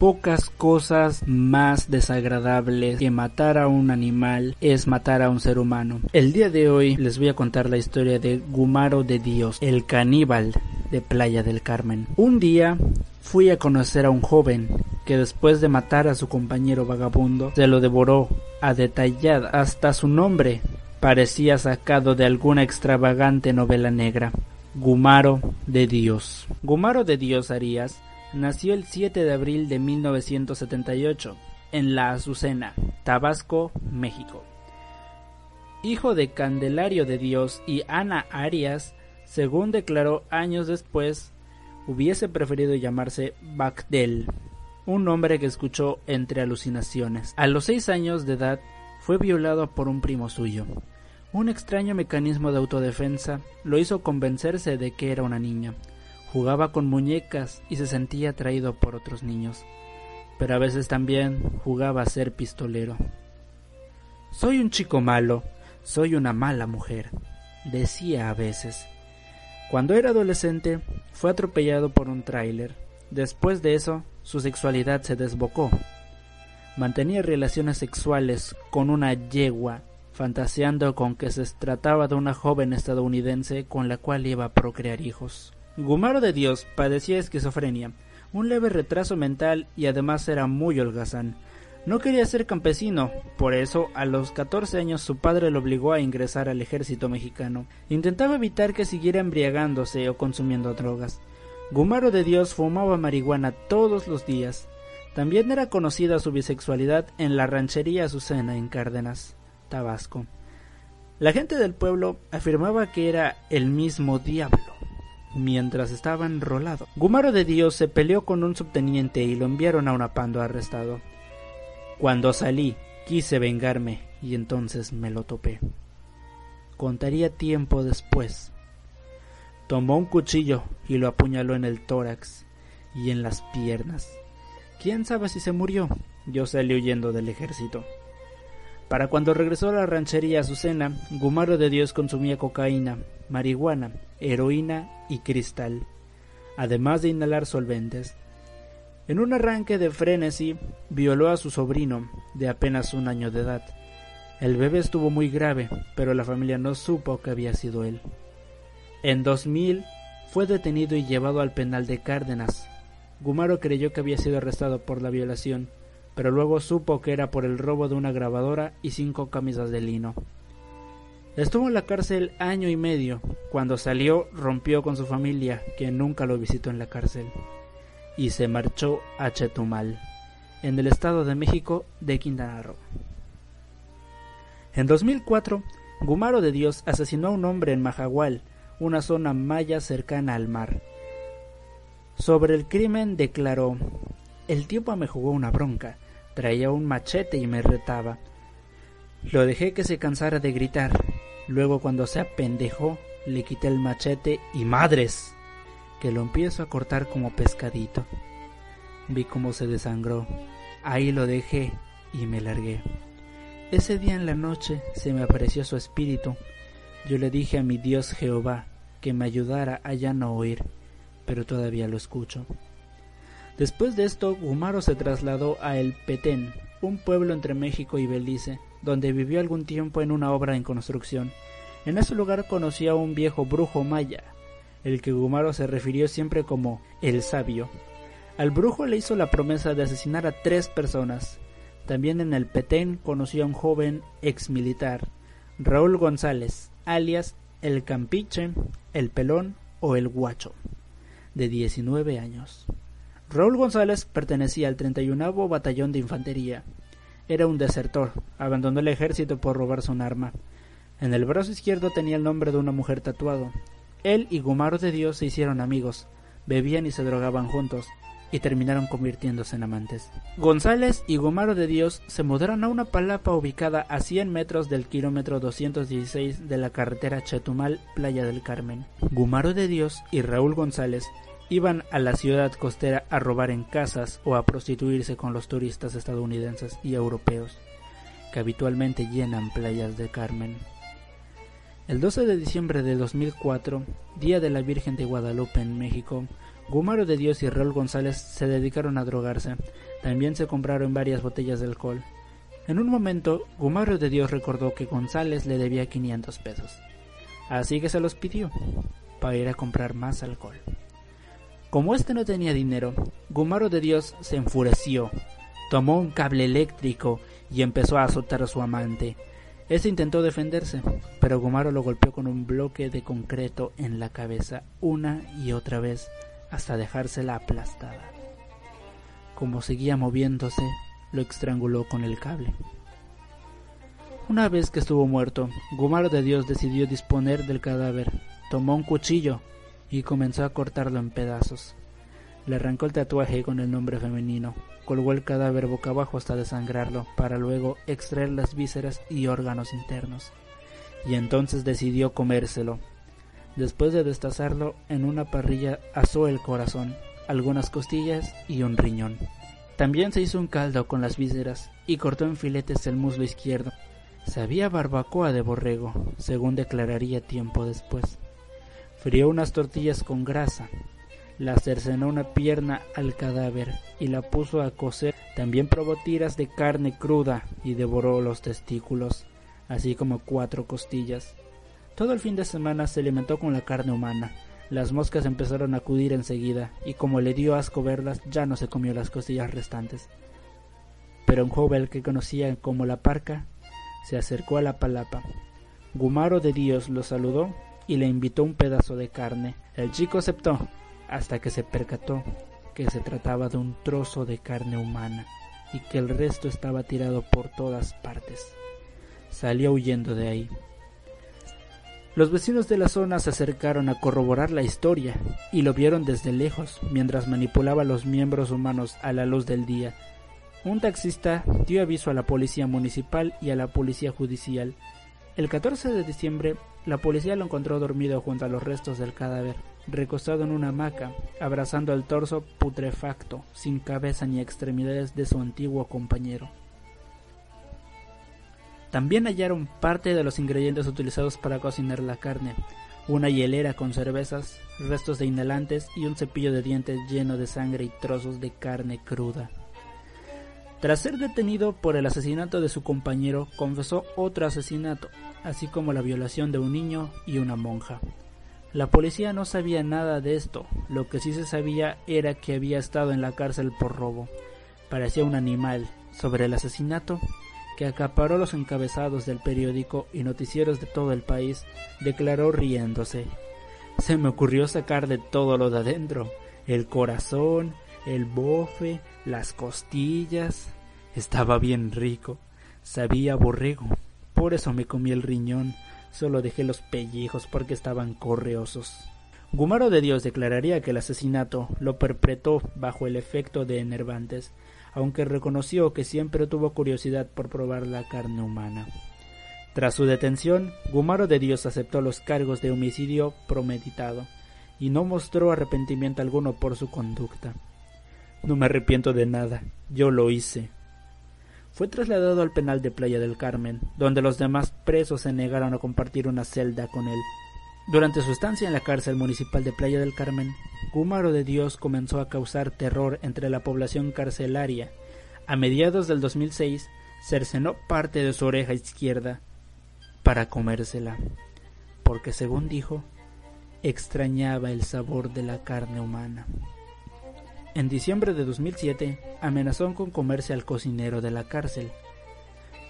pocas cosas más desagradables que matar a un animal es matar a un ser humano. El día de hoy les voy a contar la historia de Gumaro de Dios, el caníbal de Playa del Carmen. Un día fui a conocer a un joven que después de matar a su compañero vagabundo se lo devoró a detallar hasta su nombre parecía sacado de alguna extravagante novela negra. Gumaro de Dios. Gumaro de Dios Arias nació el 7 de abril de 1978 en La Azucena, Tabasco, México. Hijo de Candelario de Dios y Ana Arias, según declaró años después, hubiese preferido llamarse Bagdel, un nombre que escuchó entre alucinaciones. A los seis años de edad fue violado por un primo suyo. Un extraño mecanismo de autodefensa lo hizo convencerse de que era una niña, Jugaba con muñecas y se sentía atraído por otros niños, pero a veces también jugaba a ser pistolero. Soy un chico malo, soy una mala mujer, decía a veces. Cuando era adolescente, fue atropellado por un tráiler. Después de eso, su sexualidad se desbocó. Mantenía relaciones sexuales con una yegua, fantaseando con que se trataba de una joven estadounidense con la cual iba a procrear hijos. Gumaro de Dios padecía esquizofrenia, un leve retraso mental y además era muy holgazán. No quería ser campesino, por eso a los 14 años su padre lo obligó a ingresar al ejército mexicano. Intentaba evitar que siguiera embriagándose o consumiendo drogas. Gumaro de Dios fumaba marihuana todos los días. También era conocida su bisexualidad en la ranchería Azucena en Cárdenas, Tabasco. La gente del pueblo afirmaba que era el mismo diablo mientras estaba enrolado. Gumaro de Dios se peleó con un subteniente y lo enviaron a una pando arrestado. Cuando salí, quise vengarme y entonces me lo topé. Contaría tiempo después. Tomó un cuchillo y lo apuñaló en el tórax y en las piernas. ¿Quién sabe si se murió? Yo salí huyendo del ejército. Para cuando regresó a la ranchería Azucena, Gumaro de Dios consumía cocaína, marihuana, heroína y cristal, además de inhalar solventes. En un arranque de frenesí, violó a su sobrino, de apenas un año de edad. El bebé estuvo muy grave, pero la familia no supo que había sido él. En 2000 fue detenido y llevado al penal de Cárdenas. Gumaro creyó que había sido arrestado por la violación, pero luego supo que era por el robo de una grabadora y cinco camisas de lino. Estuvo en la cárcel año y medio. Cuando salió rompió con su familia, que nunca lo visitó en la cárcel, y se marchó a Chetumal, en el estado de México de Quintana Roo. En 2004, Gumaro de Dios asesinó a un hombre en Majagual, una zona maya cercana al mar. Sobre el crimen declaró, el tiempo me jugó una bronca. Traía un machete y me retaba. Lo dejé que se cansara de gritar. Luego cuando se apendejó, le quité el machete y madres, que lo empiezo a cortar como pescadito. Vi cómo se desangró. Ahí lo dejé y me largué. Ese día en la noche se me apareció su espíritu. Yo le dije a mi Dios Jehová que me ayudara a ya no oír, pero todavía lo escucho. Después de esto, Gumaro se trasladó a El Petén, un pueblo entre México y Belice, donde vivió algún tiempo en una obra en construcción. En ese lugar conoció a un viejo brujo maya, el que Gumaro se refirió siempre como el sabio. Al brujo le hizo la promesa de asesinar a tres personas. También en el Petén conoció a un joven ex militar, Raúl González, alias el Campiche, el Pelón o el Guacho, de 19 años. Raúl González pertenecía al 31 Batallón de Infantería. Era un desertor, abandonó el ejército por robarse un arma. En el brazo izquierdo tenía el nombre de una mujer tatuado. Él y Gumaro de Dios se hicieron amigos, bebían y se drogaban juntos. y terminaron convirtiéndose en amantes. González y Gomaro de Dios se mudaron a una palapa ubicada a 100 metros del kilómetro 216 de la carretera Chetumal, Playa del Carmen. Gumaro de Dios y Raúl González iban a la ciudad costera a robar en casas o a prostituirse con los turistas estadounidenses y europeos que habitualmente llenan playas de Carmen. El 12 de diciembre de 2004, Día de la Virgen de Guadalupe en México, Gumaro de Dios y Raúl González se dedicaron a drogarse. También se compraron varias botellas de alcohol. En un momento, Gumaro de Dios recordó que González le debía 500 pesos. Así que se los pidió para ir a comprar más alcohol. Como este no tenía dinero, Gumaro de Dios se enfureció, tomó un cable eléctrico y empezó a azotar a su amante. Este intentó defenderse, pero Gumaro lo golpeó con un bloque de concreto en la cabeza una y otra vez hasta dejársela aplastada. Como seguía moviéndose, lo estranguló con el cable. Una vez que estuvo muerto, Gumaro de Dios decidió disponer del cadáver. Tomó un cuchillo y comenzó a cortarlo en pedazos. Le arrancó el tatuaje con el nombre femenino, colgó el cadáver boca abajo hasta desangrarlo, para luego extraer las vísceras y órganos internos. Y entonces decidió comérselo, Después de destazarlo en una parrilla asó el corazón, algunas costillas y un riñón. También se hizo un caldo con las vísceras y cortó en filetes el muslo izquierdo. Sabía barbacoa de borrego, según declararía tiempo después. Frió unas tortillas con grasa, la cercenó una pierna al cadáver y la puso a cocer. También probó tiras de carne cruda y devoró los testículos, así como cuatro costillas. Todo el fin de semana se alimentó con la carne humana. Las moscas empezaron a acudir enseguida, y como le dio asco verlas, ya no se comió las costillas restantes. Pero un joven que conocía como la parca se acercó a la palapa. Gumaro de Dios lo saludó y le invitó un pedazo de carne. El chico aceptó, hasta que se percató que se trataba de un trozo de carne humana y que el resto estaba tirado por todas partes. Salió huyendo de ahí. Los vecinos de la zona se acercaron a corroborar la historia y lo vieron desde lejos mientras manipulaba los miembros humanos a la luz del día. Un taxista dio aviso a la policía municipal y a la policía judicial. El 14 de diciembre, la policía lo encontró dormido junto a los restos del cadáver, recostado en una hamaca, abrazando el torso putrefacto, sin cabeza ni extremidades de su antiguo compañero. También hallaron parte de los ingredientes utilizados para cocinar la carne, una hielera con cervezas, restos de inhalantes y un cepillo de dientes lleno de sangre y trozos de carne cruda. Tras ser detenido por el asesinato de su compañero, confesó otro asesinato, así como la violación de un niño y una monja. La policía no sabía nada de esto, lo que sí se sabía era que había estado en la cárcel por robo. Parecía un animal. Sobre el asesinato, que acaparó los encabezados del periódico y noticieros de todo el país, declaró riéndose. Se me ocurrió sacar de todo lo de adentro, el corazón, el bofe, las costillas. Estaba bien rico, sabía borrego, por eso me comí el riñón, solo dejé los pellejos porque estaban correosos. Gumaro de Dios declararía que el asesinato lo perpetró bajo el efecto de enervantes, aunque reconoció que siempre tuvo curiosidad por probar la carne humana. Tras su detención, Gumaro de Dios aceptó los cargos de homicidio promeditado y no mostró arrepentimiento alguno por su conducta. No me arrepiento de nada, yo lo hice. Fue trasladado al penal de Playa del Carmen, donde los demás presos se negaron a compartir una celda con él. Durante su estancia en la cárcel municipal de Playa del Carmen, Gúmaro de Dios comenzó a causar terror entre la población carcelaria. A mediados del 2006, cercenó parte de su oreja izquierda para comérsela, porque según dijo, extrañaba el sabor de la carne humana. En diciembre de 2007, amenazó con comerse al cocinero de la cárcel,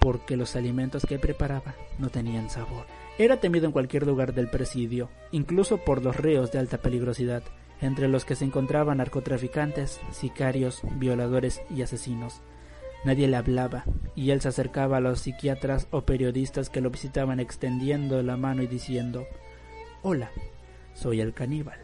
porque los alimentos que preparaba no tenían sabor. Era temido en cualquier lugar del presidio, incluso por los reos de alta peligrosidad, entre los que se encontraban narcotraficantes, sicarios, violadores y asesinos. Nadie le hablaba, y él se acercaba a los psiquiatras o periodistas que lo visitaban extendiendo la mano y diciendo Hola, soy el caníbal.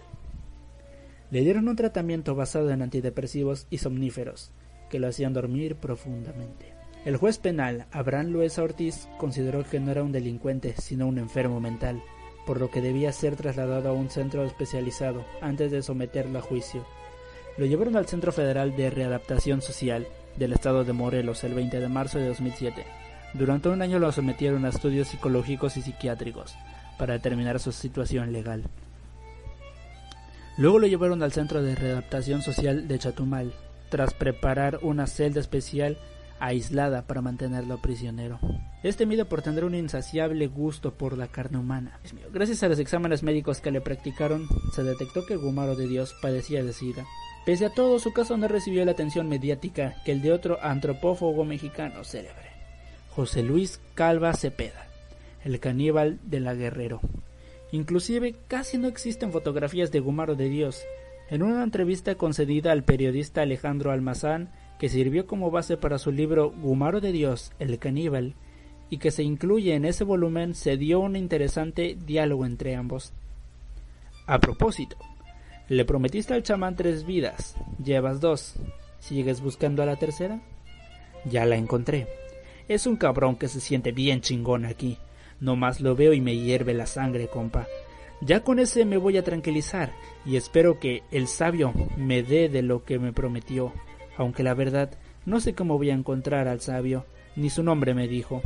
Le dieron un tratamiento basado en antidepresivos y somníferos, que lo hacían dormir profundamente. El juez penal, Abraham Luesa Ortiz, consideró que no era un delincuente, sino un enfermo mental, por lo que debía ser trasladado a un centro especializado antes de someterlo a juicio. Lo llevaron al Centro Federal de Readaptación Social del estado de Morelos el 20 de marzo de 2007. Durante un año lo sometieron a estudios psicológicos y psiquiátricos para determinar su situación legal. Luego lo llevaron al Centro de Readaptación Social de Chatumal, tras preparar una celda especial aislada para mantenerlo prisionero. Este miedo por tener un insaciable gusto por la carne humana. Gracias a los exámenes médicos que le practicaron, se detectó que Gumaro de Dios padecía de sida. Pese a todo, su caso no recibió la atención mediática que el de otro antropófago mexicano célebre, José Luis Calva Cepeda, el caníbal de la Guerrero. Inclusive casi no existen fotografías de Gumaro de Dios. En una entrevista concedida al periodista Alejandro Almazán, que sirvió como base para su libro Gumaro de Dios, el caníbal, y que se incluye en ese volumen, se dio un interesante diálogo entre ambos. A propósito, le prometiste al chamán tres vidas, llevas dos. ¿Sigues buscando a la tercera? Ya la encontré. Es un cabrón que se siente bien chingón aquí. No más lo veo y me hierve la sangre, compa. Ya con ese me voy a tranquilizar y espero que el sabio me dé de lo que me prometió, aunque la verdad no sé cómo voy a encontrar al sabio, ni su nombre me dijo.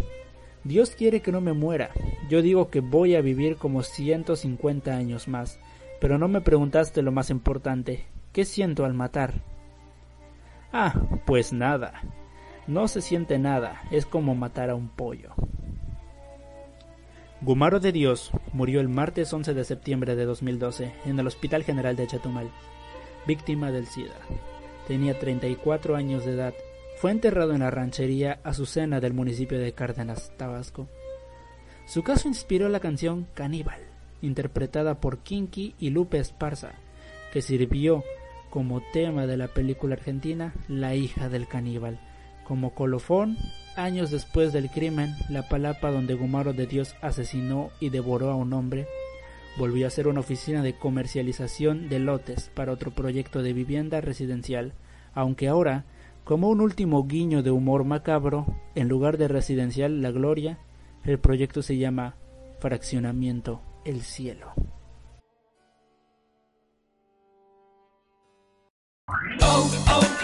Dios quiere que no me muera. Yo digo que voy a vivir como 150 años más, pero no me preguntaste lo más importante. ¿Qué siento al matar? Ah, pues nada. No se siente nada, es como matar a un pollo. Gumaro de Dios murió el martes 11 de septiembre de 2012 en el Hospital General de Chatumal, víctima del SIDA. Tenía 34 años de edad. Fue enterrado en la ranchería Azucena del municipio de Cárdenas, Tabasco. Su caso inspiró la canción Caníbal, interpretada por Kinky y Lupe Esparza, que sirvió como tema de la película argentina La hija del caníbal, como colofón Años después del crimen, la palapa donde Gumaro de Dios asesinó y devoró a un hombre volvió a ser una oficina de comercialización de lotes para otro proyecto de vivienda residencial, aunque ahora, como un último guiño de humor macabro, en lugar de residencial La Gloria, el proyecto se llama Fraccionamiento El Cielo. Oh, oh,